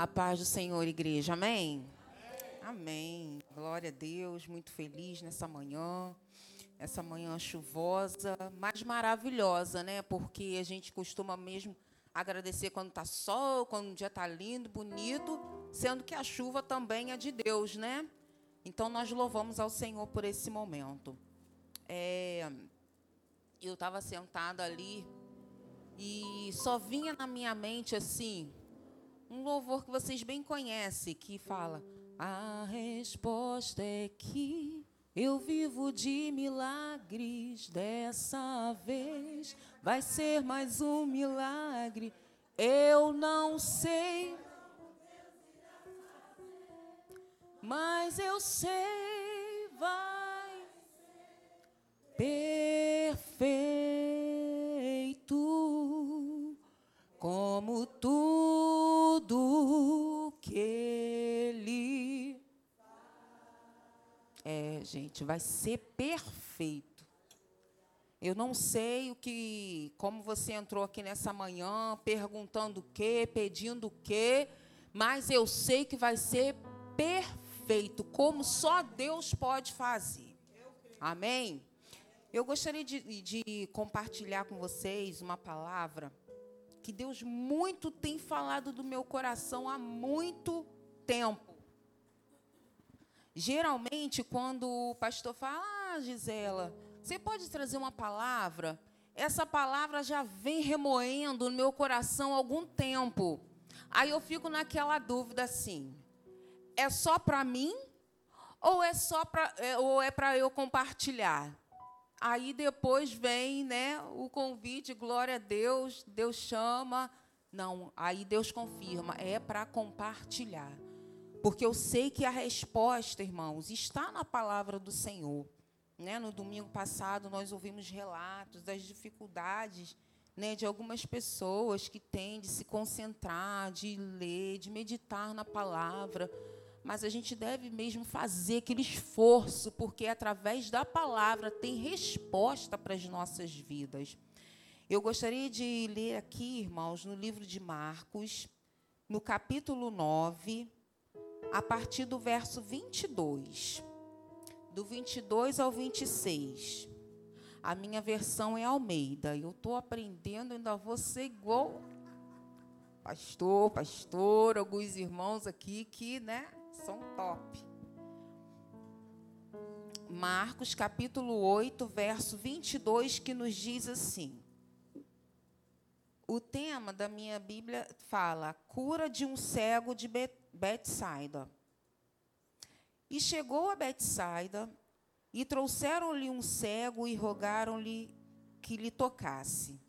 A paz do Senhor, igreja. Amém? Amém. Glória a Deus. Muito feliz nessa manhã. Essa manhã chuvosa, mas maravilhosa, né? Porque a gente costuma mesmo agradecer quando está sol, quando o dia está lindo, bonito, sendo que a chuva também é de Deus, né? Então nós louvamos ao Senhor por esse momento. É, eu estava sentada ali e só vinha na minha mente assim um louvor que vocês bem conhecem, que fala: A resposta é que eu vivo de milagres, dessa vez vai ser mais um milagre. Eu não sei, mas eu sei, vai perfeito gente, vai ser perfeito. Eu não sei o que, como você entrou aqui nessa manhã, perguntando o quê, pedindo o quê, mas eu sei que vai ser perfeito, como só Deus pode fazer. Amém? Eu gostaria de, de compartilhar com vocês uma palavra que Deus muito tem falado do meu coração há muito tempo. Geralmente, quando o pastor fala, ah, Gisela, você pode trazer uma palavra? Essa palavra já vem remoendo no meu coração há algum tempo. Aí eu fico naquela dúvida assim: é só para mim ou é só para é, ou é para eu compartilhar? Aí depois vem, né, o convite, glória a Deus, Deus chama. Não, aí Deus confirma, é para compartilhar. Porque eu sei que a resposta, irmãos, está na palavra do Senhor. Né? No domingo passado, nós ouvimos relatos das dificuldades né, de algumas pessoas que têm de se concentrar, de ler, de meditar na palavra. Mas a gente deve mesmo fazer aquele esforço, porque através da palavra tem resposta para as nossas vidas. Eu gostaria de ler aqui, irmãos, no livro de Marcos, no capítulo 9, a partir do verso 22. Do 22 ao 26. A minha versão é Almeida. Eu estou aprendendo, ainda vou ser igual pastor, pastor, alguns irmãos aqui que, né, são top. Marcos capítulo 8, verso 22, que nos diz assim: O tema da minha Bíblia fala: cura de um cego de Bet Betsaida. E chegou a Betsaida, e trouxeram-lhe um cego e rogaram-lhe que lhe tocasse.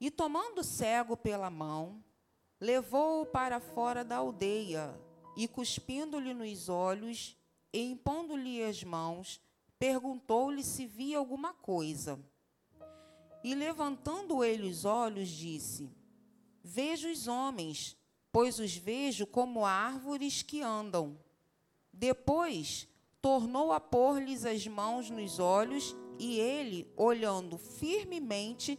E tomando o cego pela mão, levou-o para fora da aldeia, e cuspindo-lhe nos olhos, e impondo-lhe as mãos, perguntou-lhe se via alguma coisa. E levantando ele os olhos, disse: Vejo os homens, pois os vejo como árvores que andam. Depois tornou a pôr-lhes as mãos nos olhos, e ele, olhando firmemente,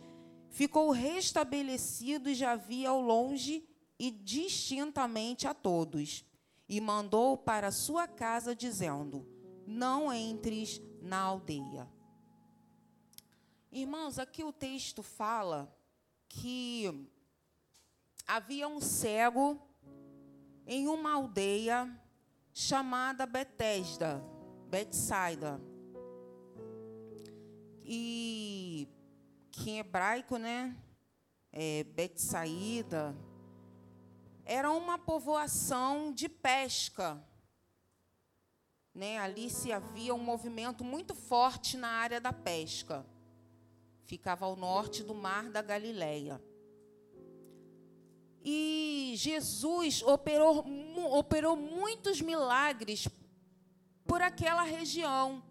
ficou restabelecido e já via ao longe e distintamente a todos. E mandou para sua casa, dizendo: Não entres na aldeia. Irmãos, aqui o texto fala que havia um cego em uma aldeia chamada Betesda, Betsaida. E que em hebraico, né, é, era uma povoação de pesca. Né, ali se havia um movimento muito forte na área da pesca. Ficava ao norte do mar da Galileia. E Jesus operou, operou muitos milagres por aquela região.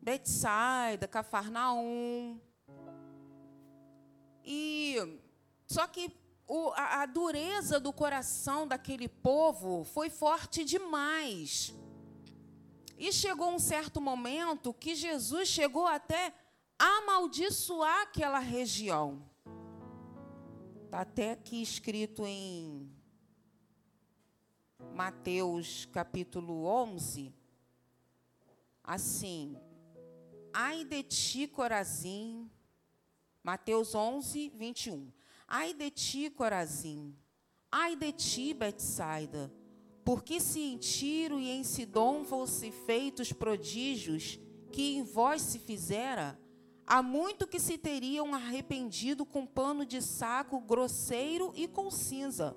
Betsaida, Cafarnaum. E só que o, a, a dureza do coração daquele povo foi forte demais. E chegou um certo momento que Jesus chegou até amaldiçoar aquela região. Está até aqui escrito em Mateus capítulo 11, assim: Ai de ti, Corazim. Mateus 11, 21. Ai de ti, Corazim. Ai de ti, Betsaida. Porque se em Tiro e em Sidom fossem feitos prodígios que em vós se fizera, há muito que se teriam arrependido com pano de saco grosseiro e com cinza.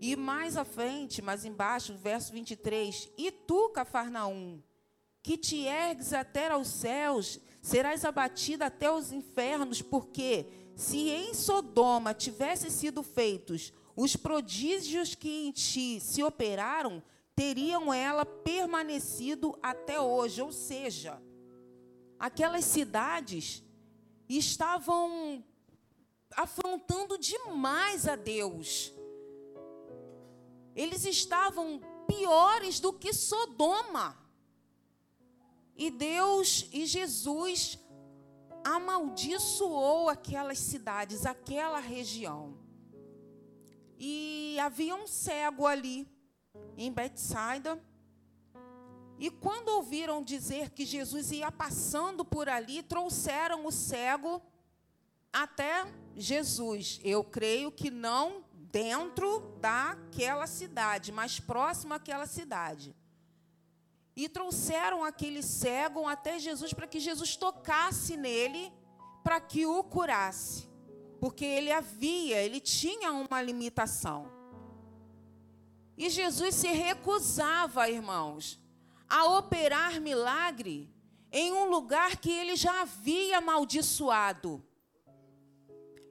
E mais à frente, mais embaixo, verso 23, e tu, Cafarnaum, que te ergues até aos céus, serás abatida até os infernos, porque se em Sodoma tivessem sido feitos os prodígios que em ti se operaram, teriam ela permanecido até hoje. Ou seja, aquelas cidades estavam afrontando demais a Deus. Eles estavam piores do que Sodoma. E Deus e Jesus amaldiçoou aquelas cidades, aquela região. E havia um cego ali, em Betsaida. E quando ouviram dizer que Jesus ia passando por ali, trouxeram o cego até Jesus. Eu creio que não dentro daquela cidade, mas próximo àquela cidade. E trouxeram aquele cego até Jesus para que Jesus tocasse nele, para que o curasse porque ele havia, ele tinha uma limitação. E Jesus se recusava, irmãos, a operar milagre em um lugar que ele já havia amaldiçoado.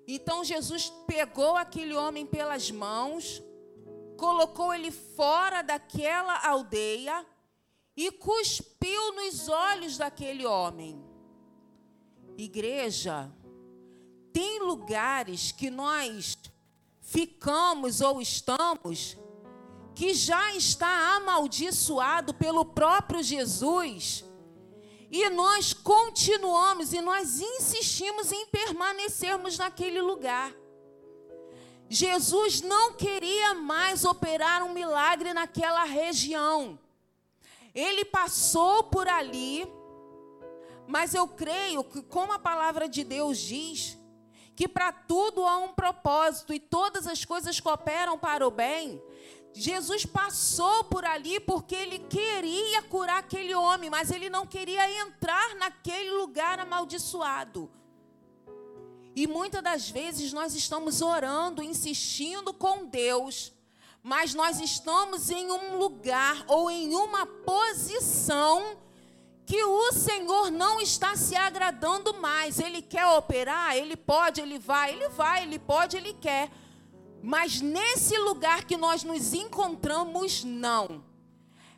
Então Jesus pegou aquele homem pelas mãos, colocou ele fora daquela aldeia e cuspiu nos olhos daquele homem. Igreja, tem lugares que nós ficamos ou estamos que já está amaldiçoado pelo próprio Jesus. E nós continuamos e nós insistimos em permanecermos naquele lugar. Jesus não queria mais operar um milagre naquela região. Ele passou por ali, mas eu creio que, como a palavra de Deus diz, que para tudo há um propósito e todas as coisas cooperam para o bem. Jesus passou por ali porque ele queria curar aquele homem, mas ele não queria entrar naquele lugar amaldiçoado. E muitas das vezes nós estamos orando, insistindo com Deus, mas nós estamos em um lugar ou em uma posição que o Senhor não está se agradando mais. Ele quer operar, ele pode, ele vai, ele vai, ele pode, ele quer. Mas nesse lugar que nós nos encontramos, não.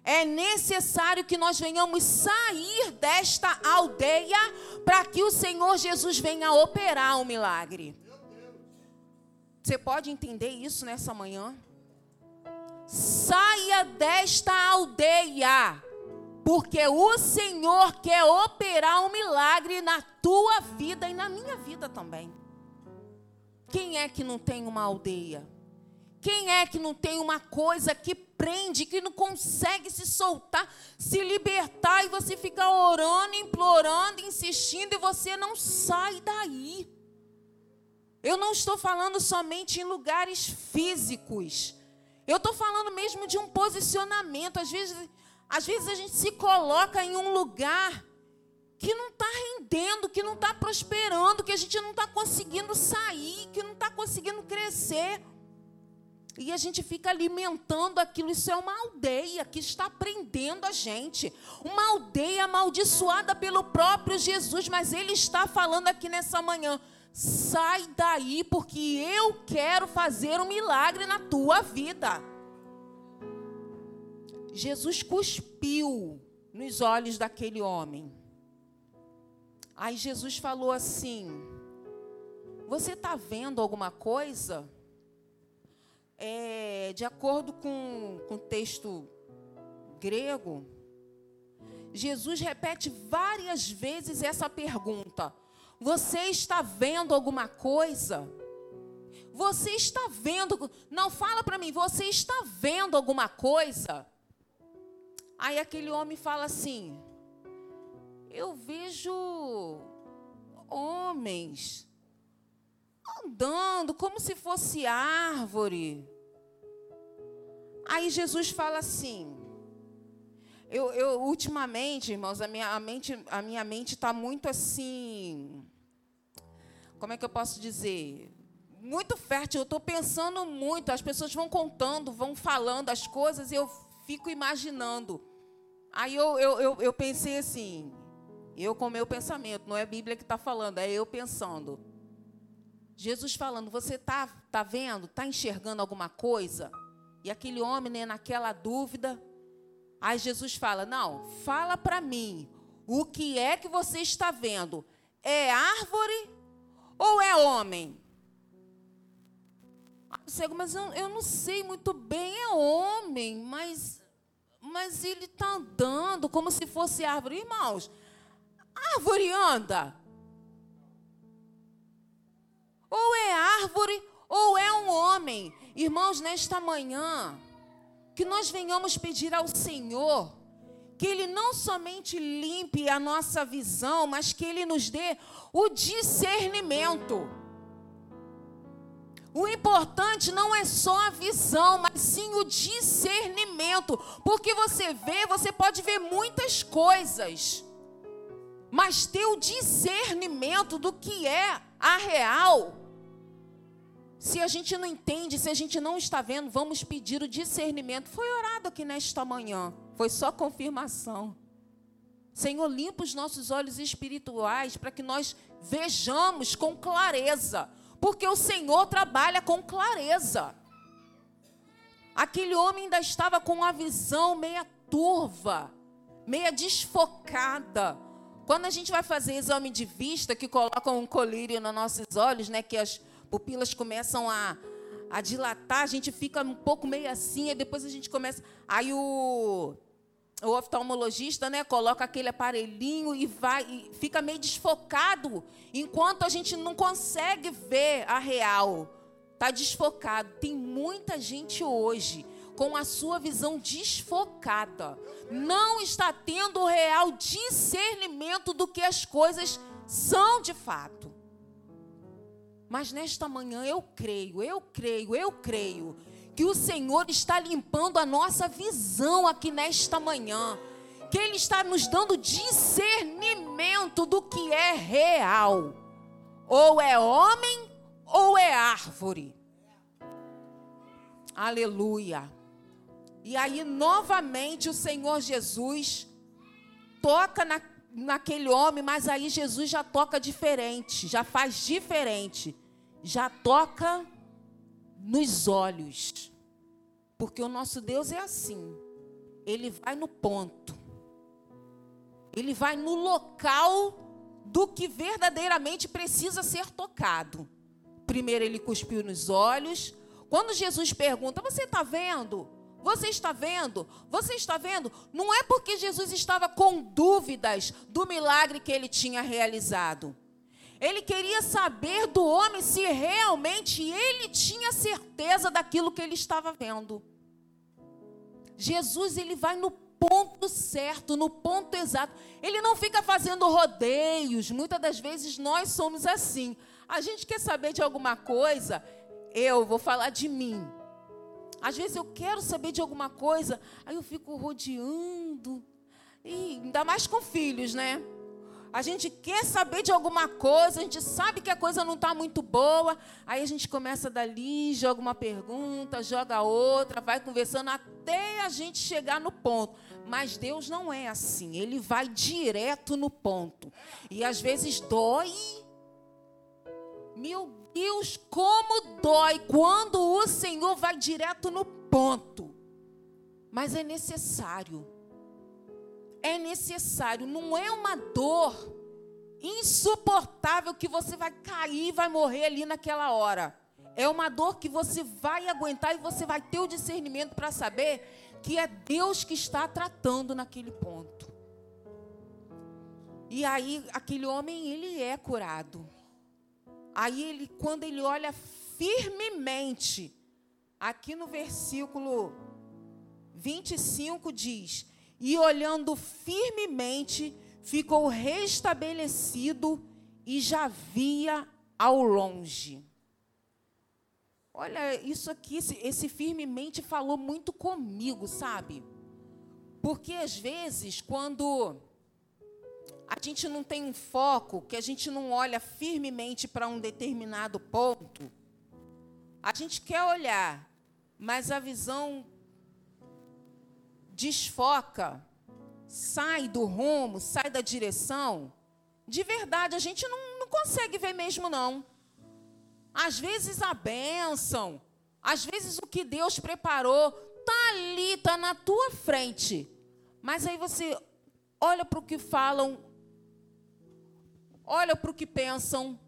É necessário que nós venhamos sair desta aldeia para que o Senhor Jesus venha operar o um milagre. Você pode entender isso nessa manhã? Saia desta aldeia porque o Senhor quer operar um milagre na tua vida e na minha vida também. Quem é que não tem uma aldeia? Quem é que não tem uma coisa que prende, que não consegue se soltar, se libertar e você fica orando, implorando, insistindo e você não sai daí? Eu não estou falando somente em lugares físicos. Eu estou falando mesmo de um posicionamento. Às vezes às vezes a gente se coloca em um lugar que não rendendo, que não está prosperando, que a gente não está conseguindo sair, que não está conseguindo crescer. E a gente fica alimentando aquilo. Isso é uma aldeia que está prendendo a gente. Uma aldeia amaldiçoada pelo próprio Jesus. Mas Ele está falando aqui nessa manhã: sai daí, porque eu quero fazer um milagre na tua vida. Jesus cuspiu nos olhos daquele homem. Aí Jesus falou assim: Você está vendo alguma coisa? É, de acordo com, com o texto grego, Jesus repete várias vezes essa pergunta: Você está vendo alguma coisa? Você está vendo? Não fala para mim: Você está vendo alguma coisa? Aí aquele homem fala assim: Eu vejo homens andando como se fosse árvore. Aí Jesus fala assim: eu, eu, ultimamente, irmãos, a minha a mente a minha mente está muito assim, como é que eu posso dizer? Muito fértil. Eu estou pensando muito. As pessoas vão contando, vão falando as coisas e eu fico imaginando. Aí eu, eu, eu, eu pensei assim, eu com meu pensamento, não é a Bíblia que está falando, é eu pensando. Jesus falando, você está tá vendo, está enxergando alguma coisa? E aquele homem, né, naquela dúvida. Aí Jesus fala: Não, fala para mim, o que é que você está vendo? É árvore ou é homem? Cego, mas eu, eu não sei muito bem, é homem, mas mas ele está andando como se fosse árvore. Irmãos, árvore anda. Ou é árvore ou é um homem. Irmãos, nesta manhã, que nós venhamos pedir ao Senhor que Ele não somente limpe a nossa visão, mas que Ele nos dê o discernimento. O importante não é só a visão, mas sim o discernimento. Porque você vê, você pode ver muitas coisas, mas ter o discernimento do que é a real. Se a gente não entende, se a gente não está vendo, vamos pedir o discernimento. Foi orado aqui nesta manhã, foi só confirmação. Senhor, limpa os nossos olhos espirituais para que nós vejamos com clareza porque o Senhor trabalha com clareza. Aquele homem ainda estava com uma visão meia turva, meia desfocada. Quando a gente vai fazer exame de vista, que colocam um colírio nos nossos olhos, né, que as pupilas começam a, a dilatar, a gente fica um pouco meio assim, e depois a gente começa. Aí o o oftalmologista, né, coloca aquele aparelhinho e vai e fica meio desfocado, enquanto a gente não consegue ver a real. Tá desfocado. Tem muita gente hoje com a sua visão desfocada, não está tendo o real discernimento do que as coisas são de fato. Mas nesta manhã eu creio, eu creio, eu creio que o Senhor está limpando a nossa visão aqui nesta manhã. Que Ele está nos dando discernimento do que é real. Ou é homem ou é árvore. Aleluia. E aí, novamente, o Senhor Jesus toca na, naquele homem, mas aí Jesus já toca diferente, já faz diferente. Já toca nos olhos. Porque o nosso Deus é assim. Ele vai no ponto. Ele vai no local do que verdadeiramente precisa ser tocado. Primeiro ele cuspiu nos olhos. Quando Jesus pergunta: Você está vendo? Você está vendo? Você está vendo? Não é porque Jesus estava com dúvidas do milagre que ele tinha realizado. Ele queria saber do homem se realmente ele tinha certeza daquilo que ele estava vendo. Jesus ele vai no ponto certo, no ponto exato. Ele não fica fazendo rodeios. Muitas das vezes nós somos assim. A gente quer saber de alguma coisa, eu vou falar de mim. Às vezes eu quero saber de alguma coisa, aí eu fico rodeando. E ainda mais com filhos, né? a gente quer saber de alguma coisa, a gente sabe que a coisa não está muito boa, aí a gente começa dali, joga uma pergunta, joga outra, vai conversando até a gente chegar no ponto. Mas Deus não é assim, Ele vai direto no ponto. E às vezes dói. Meu Deus, como dói quando o Senhor vai direto no ponto. Mas é necessário é necessário, não é uma dor insuportável que você vai cair e vai morrer ali naquela hora. É uma dor que você vai aguentar e você vai ter o discernimento para saber que é Deus que está tratando naquele ponto. E aí aquele homem ele é curado. Aí ele quando ele olha firmemente aqui no versículo 25 diz: E olhando firmemente, ficou restabelecido e já via ao longe. Olha, isso aqui, esse, firmemente falou muito comigo, sabe? Porque às vezes, quando a gente não tem um foco, que a gente não olha firmemente para um determinado ponto, a gente quer olhar, mas a visão desfoca, sai do rumo, sai da direção. De verdade, a gente não, não consegue ver mesmo, não. Às vezes a bênção, às vezes o que Deus preparou, está ali, está na tua frente. Mas aí você olha para o que falam, olha para o que pensam,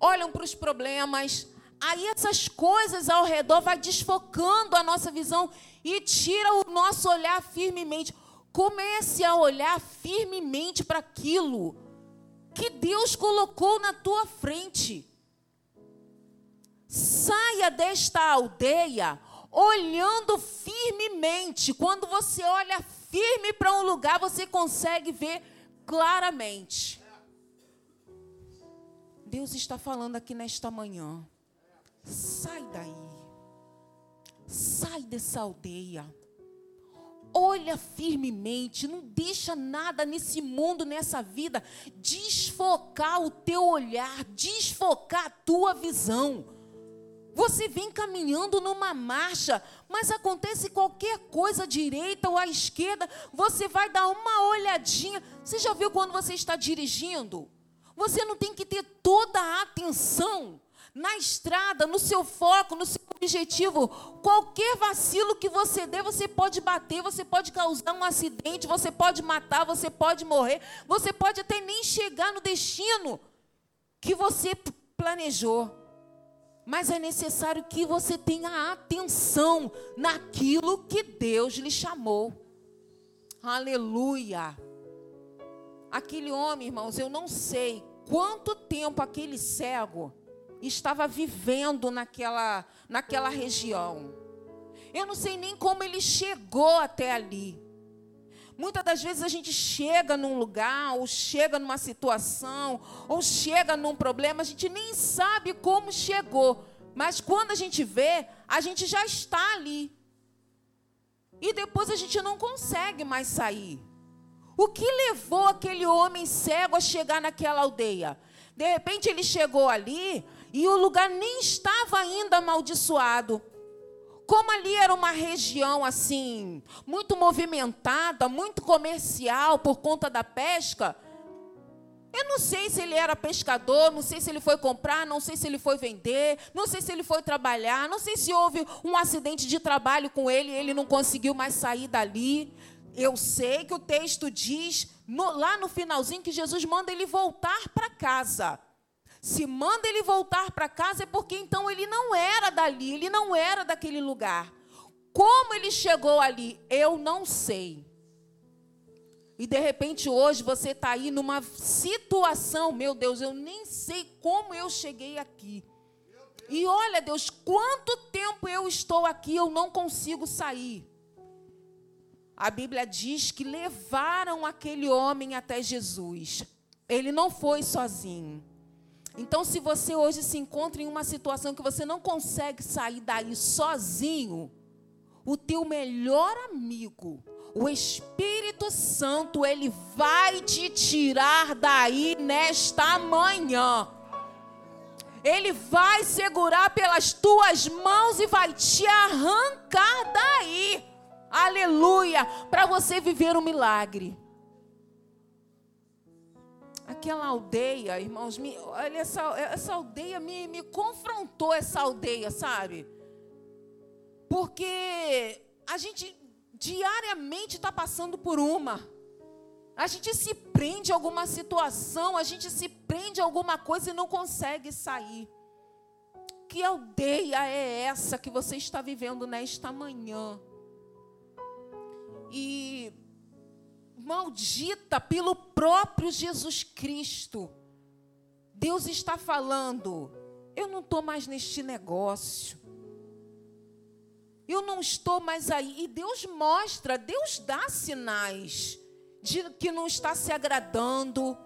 olham para os problemas. Aí essas coisas ao redor vai desfocando a nossa visão e tira o nosso olhar firmemente. Comece a olhar firmemente para aquilo que Deus colocou na tua frente. Saia desta aldeia olhando firmemente. Quando você olha firme para um lugar, você consegue ver claramente. Deus está falando aqui nesta manhã. Sai daí. Sai dessa aldeia. Olha firmemente, não deixa nada nesse mundo, nessa vida, desfocar o teu olhar, desfocar a tua visão. Você vem caminhando numa marcha, mas acontece qualquer coisa à direita ou à esquerda, você vai dar uma olhadinha. Você já viu quando você está dirigindo? Você não tem que ter toda a atenção na estrada, no seu foco, no seu objetivo. Qualquer vacilo que você dê, você pode bater, você pode causar um acidente, você pode matar, você pode morrer, você pode até nem chegar no destino que você planejou. Mas é necessário que você tenha atenção naquilo que Deus lhe chamou. Aleluia. Aquele homem, irmãos, eu não sei quanto tempo aquele cego estava vivendo naquela, naquela região. Eu não sei nem como ele chegou até ali. Muitas das vezes a gente chega num lugar, ou chega numa situação, ou chega num problema, a gente nem sabe como chegou. Mas quando a gente vê, a gente já está ali. E depois a gente não consegue mais sair. O que levou aquele homem cego a chegar naquela aldeia? De repente ele chegou ali e o lugar nem estava ainda amaldiçoado. Como ali era uma região assim, muito movimentada, muito comercial por conta da pesca, eu não sei se ele era pescador, não sei se ele foi comprar, não sei se ele foi vender, não sei se ele foi trabalhar, não sei se houve um acidente de trabalho com ele e ele não conseguiu mais sair dali. Eu sei que o texto diz no, lá no finalzinho que Jesus manda ele voltar para casa. Se manda ele voltar para casa é porque então ele não era dali, ele não era daquele lugar. Como ele chegou ali, eu não sei. E de repente hoje você está aí numa situação, meu Deus, eu nem sei como eu cheguei aqui. E olha, Deus, quanto tempo eu estou aqui, eu não consigo sair. A Bíblia diz que levaram aquele homem até Jesus. Ele não foi sozinho. Então, se você hoje se encontra em uma situação que você não consegue sair daí sozinho, o teu melhor amigo, o Espírito Santo, ele vai te tirar daí nesta manhã. Ele vai segurar pelas tuas mãos e vai te arrancar daí. Aleluia! Para você viver um milagre aquela aldeia, irmãos, me, olha, essa, essa aldeia me, me confrontou, essa aldeia, sabe? Porque a gente diariamente está passando por uma. A gente se prende a alguma situação, a gente se prende a alguma coisa e não consegue sair. Que aldeia é essa que você está vivendo nesta manhã? E maldita pelo próprio Jesus Cristo. Deus está falando: eu não estou mais neste negócio. Eu não estou mais aí. E Deus mostra, Deus dá sinais de que não está se agradando.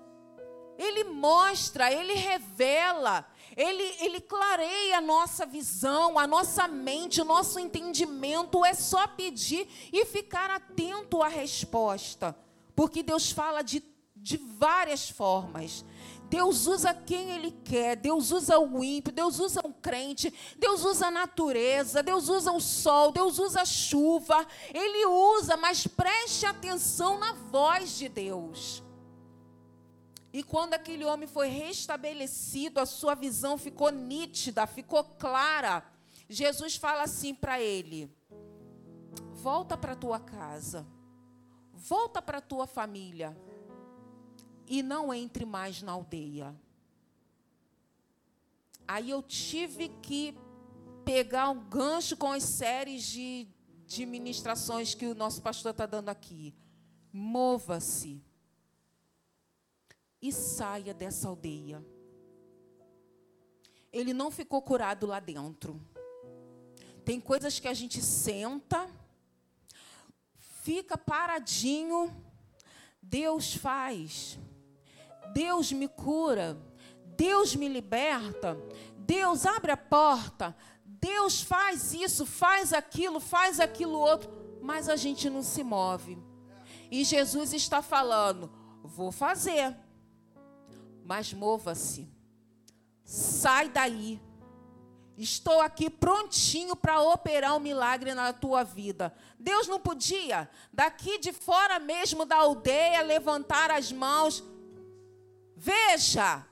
Ele mostra, ele revela, ele, ele clareia a nossa visão, a nossa mente, o nosso entendimento. É só pedir e ficar atento à resposta. Porque Deus fala de, de várias formas. Deus usa quem Ele quer, Deus usa o ímpio, Deus usa o crente, Deus usa a natureza, Deus usa o sol, Deus usa a chuva. Ele usa, mas preste atenção na voz de Deus. E quando aquele homem foi restabelecido, a sua visão ficou nítida, ficou clara. Jesus fala assim para ele: Volta para tua casa, volta para tua família e não entre mais na aldeia. Aí eu tive que pegar um gancho com as séries de, de ministrações que o nosso pastor está dando aqui. Mova-se e saia dessa aldeia. Ele não ficou curado lá dentro. Tem coisas que a gente senta, fica paradinho, Deus faz. Deus me cura, Deus me liberta, Deus abre a porta, Deus faz isso, faz aquilo, faz aquilo outro, mas a gente não se move. E Jesus está falando: vou fazer, mas mova-se, sai daí. Estou aqui prontinho para operar um milagre na tua vida. Deus não podia, daqui de fora mesmo da aldeia, levantar as mãos Veja,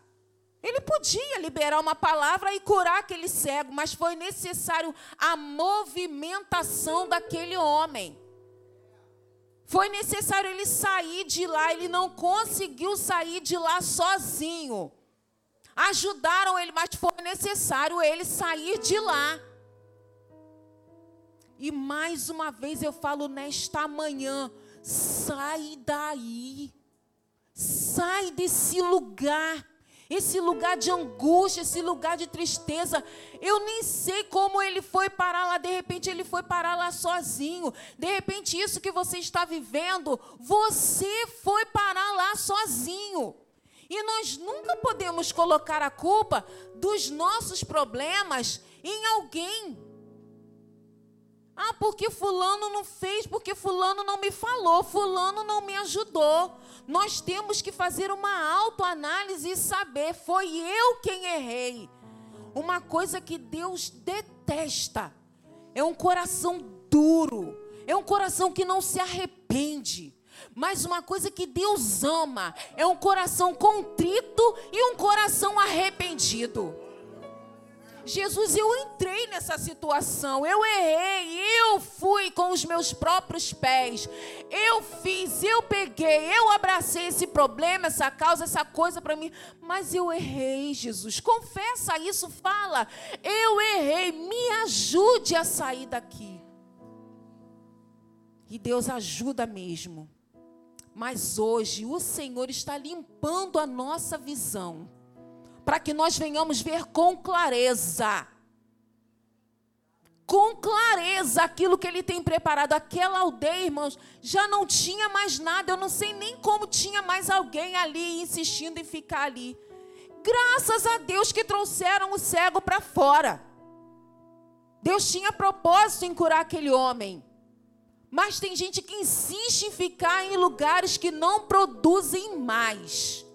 ele podia liberar uma palavra e curar aquele cego, mas foi necessário a movimentação daquele homem. Foi necessário ele sair de lá, ele não conseguiu sair de lá sozinho. Ajudaram ele, mas foi necessário ele sair de lá. E mais uma vez eu falo nesta manhã: sai daí. Sai desse lugar, esse lugar de angústia, esse lugar de tristeza. Eu nem sei como ele foi parar lá, de repente ele foi parar lá sozinho. De repente, isso que você está vivendo, você foi parar lá sozinho. E nós nunca podemos colocar a culpa dos nossos problemas em alguém. Ah, porque fulano não fez, porque fulano não me falou, fulano não me ajudou. Nós temos que fazer uma autoanálise e saber, foi eu quem errei. Uma coisa que Deus detesta é um coração duro, é um coração que não se arrepende. Mas uma coisa que Deus ama é um coração contrito e um coração arrependido. Jesus, eu entrei nessa situação, eu errei, eu fui com os meus próprios pés, eu fiz, eu peguei, eu abracei esse problema, essa causa, essa coisa para mim, mas eu errei, Jesus. Confessa isso, fala, eu errei, me ajude a sair daqui. E Deus ajuda mesmo. Mas hoje o Senhor está limpando a nossa visão para que nós venhamos ver com clareza. Com clareza aquilo que ele tem preparado. Aquela aldeia, irmãos, já não tinha mais nada. Eu não sei nem como tinha mais alguém ali insistindo em ficar ali. Graças a Deus que trouxeram o cego para fora. Deus tinha propósito em curar aquele homem. Mas tem gente que insiste em ficar em lugares que não produzem mais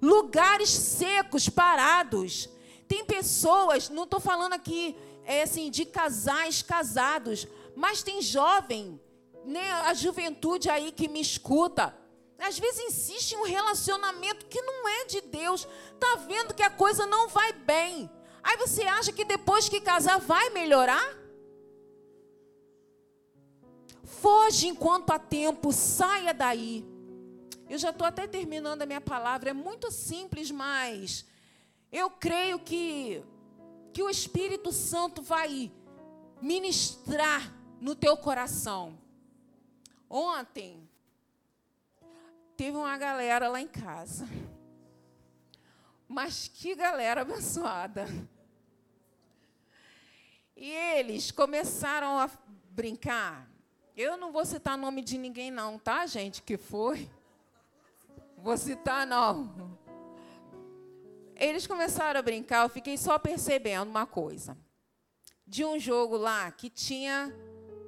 lugares secos, parados. Tem pessoas, não estou falando aqui é, assim, de casais casados, mas tem jovem, né, a juventude aí que me escuta. Às vezes insiste em um relacionamento que não é de Deus. Tá vendo que a coisa não vai bem. Aí você acha que depois que casar vai melhorar? Foge enquanto há tempo, saia daí. Eu já estou até terminando a minha palavra. É muito simples, mas eu creio que, que o Espírito Santo vai ministrar no teu coração. Ontem, teve uma galera lá em casa. Mas que galera abençoada. E eles começaram a brincar. Eu não vou citar nome de ninguém, não, tá, gente? Que foi. Vou citar, não. Eles começaram a brincar, eu fiquei só percebendo uma coisa. De um jogo lá que tinha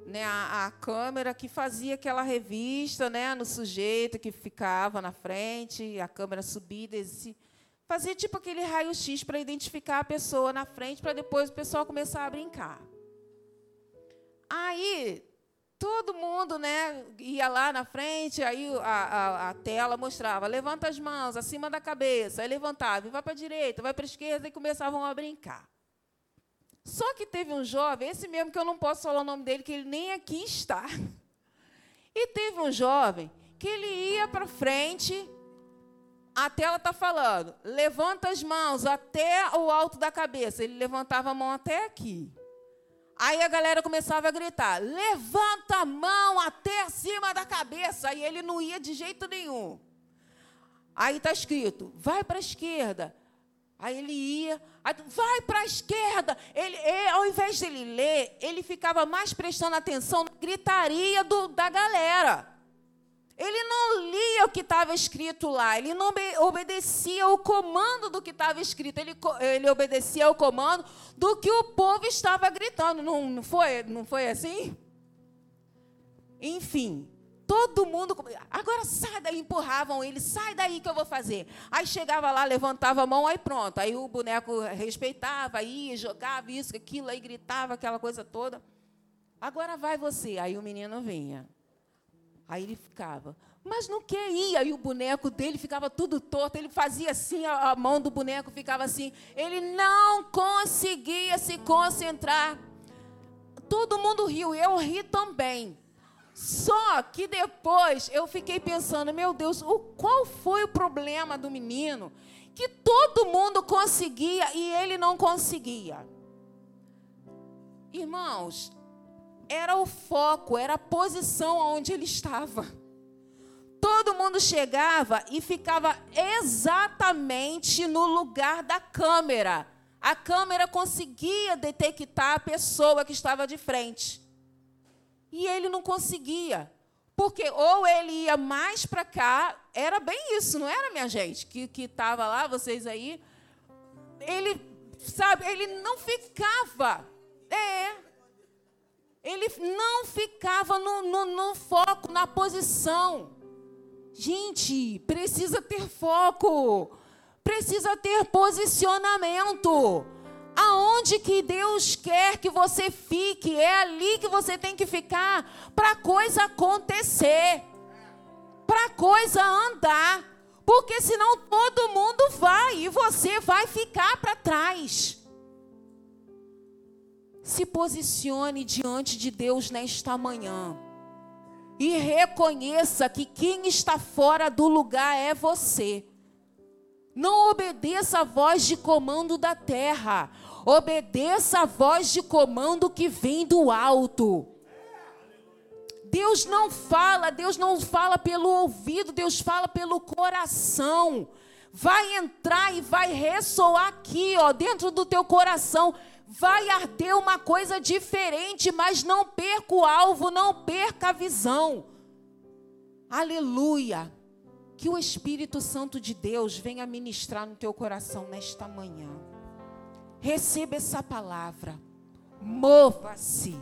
né, a, a, câmera que fazia aquela revista né, no sujeito que ficava na frente, a câmera subia descia. Fazia tipo aquele raio-x para identificar a pessoa na frente, para depois o pessoal começar a brincar. Aí, todo mundo né, ia lá na frente, aí a, a, a, tela mostrava, levanta as mãos acima da cabeça, aí levantava, e vai para a direita, vai para a esquerda, e começavam a brincar. Só que teve um jovem, esse mesmo que eu não posso falar o nome dele, que ele nem aqui está. E teve um jovem que ele ia para frente, a tela está falando, levanta as mãos até o alto da cabeça. Ele levantava a mão até aqui. Aí a galera começava a gritar: levanta a mão até acima da cabeça. Aí ele não ia de jeito nenhum. Aí está escrito: vai para a esquerda. Aí ele ia, aí, vai para a esquerda. Ele, ele, ao invés de ele ler, ele ficava mais prestando atenção na gritaria do, da galera. Ele não lia o que estava escrito lá, ele não obedecia o comando do que estava escrito, ele, ele obedecia ao comando do que o povo estava gritando. Não, não, foi, não foi assim? Enfim, todo mundo. Agora sai daí, empurravam ele, sai daí que eu vou fazer. Aí chegava lá, levantava a mão, aí pronto. Aí o boneco respeitava, ia, jogava isso, aquilo, aí gritava aquela coisa toda. Agora vai você. Aí o menino vinha. Aí ele ficava, mas não quer ir. Aí o boneco dele ficava tudo torto. Ele fazia assim, a, a mão do boneco ficava assim. Ele não conseguia se concentrar. Todo mundo riu, eu ri também. Só que depois eu fiquei pensando, meu Deus, o, qual foi o problema do menino? Que todo mundo conseguia e ele não conseguia. Irmãos, era o foco, era a posição onde ele estava. Todo mundo chegava e ficava exatamente no lugar da câmera. A câmera conseguia detectar a pessoa que estava de frente. E ele não conseguia. Porque ou ele ia mais para cá, era bem isso, não era, minha gente? Que estava lá, vocês aí. Ele, sabe, ele não ficava. É, ele não ficava no, no, no foco, na posição. Gente, precisa ter foco, precisa ter posicionamento. Aonde que Deus quer que você fique, é ali que você tem que ficar para coisa acontecer, para coisa andar. Porque senão todo mundo vai e você vai ficar para trás. Se posicione diante de Deus nesta manhã. E reconheça que quem está fora do lugar é você. Não obedeça a voz de comando da terra. Obedeça a voz de comando que vem do alto. Deus não fala, Deus não fala pelo ouvido, Deus fala pelo coração. Vai entrar e vai ressoar aqui, ó, dentro do teu coração vai arder uma coisa diferente, mas não perca o alvo, não perca a visão. Aleluia. Que o Espírito Santo de Deus venha ministrar no teu coração nesta manhã. Receba essa palavra. Mova-se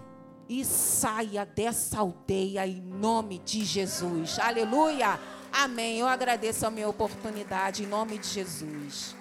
e saia dessa aldeia em nome de Jesus. Aleluia. Amém. Eu agradeço a minha oportunidade em nome de Jesus.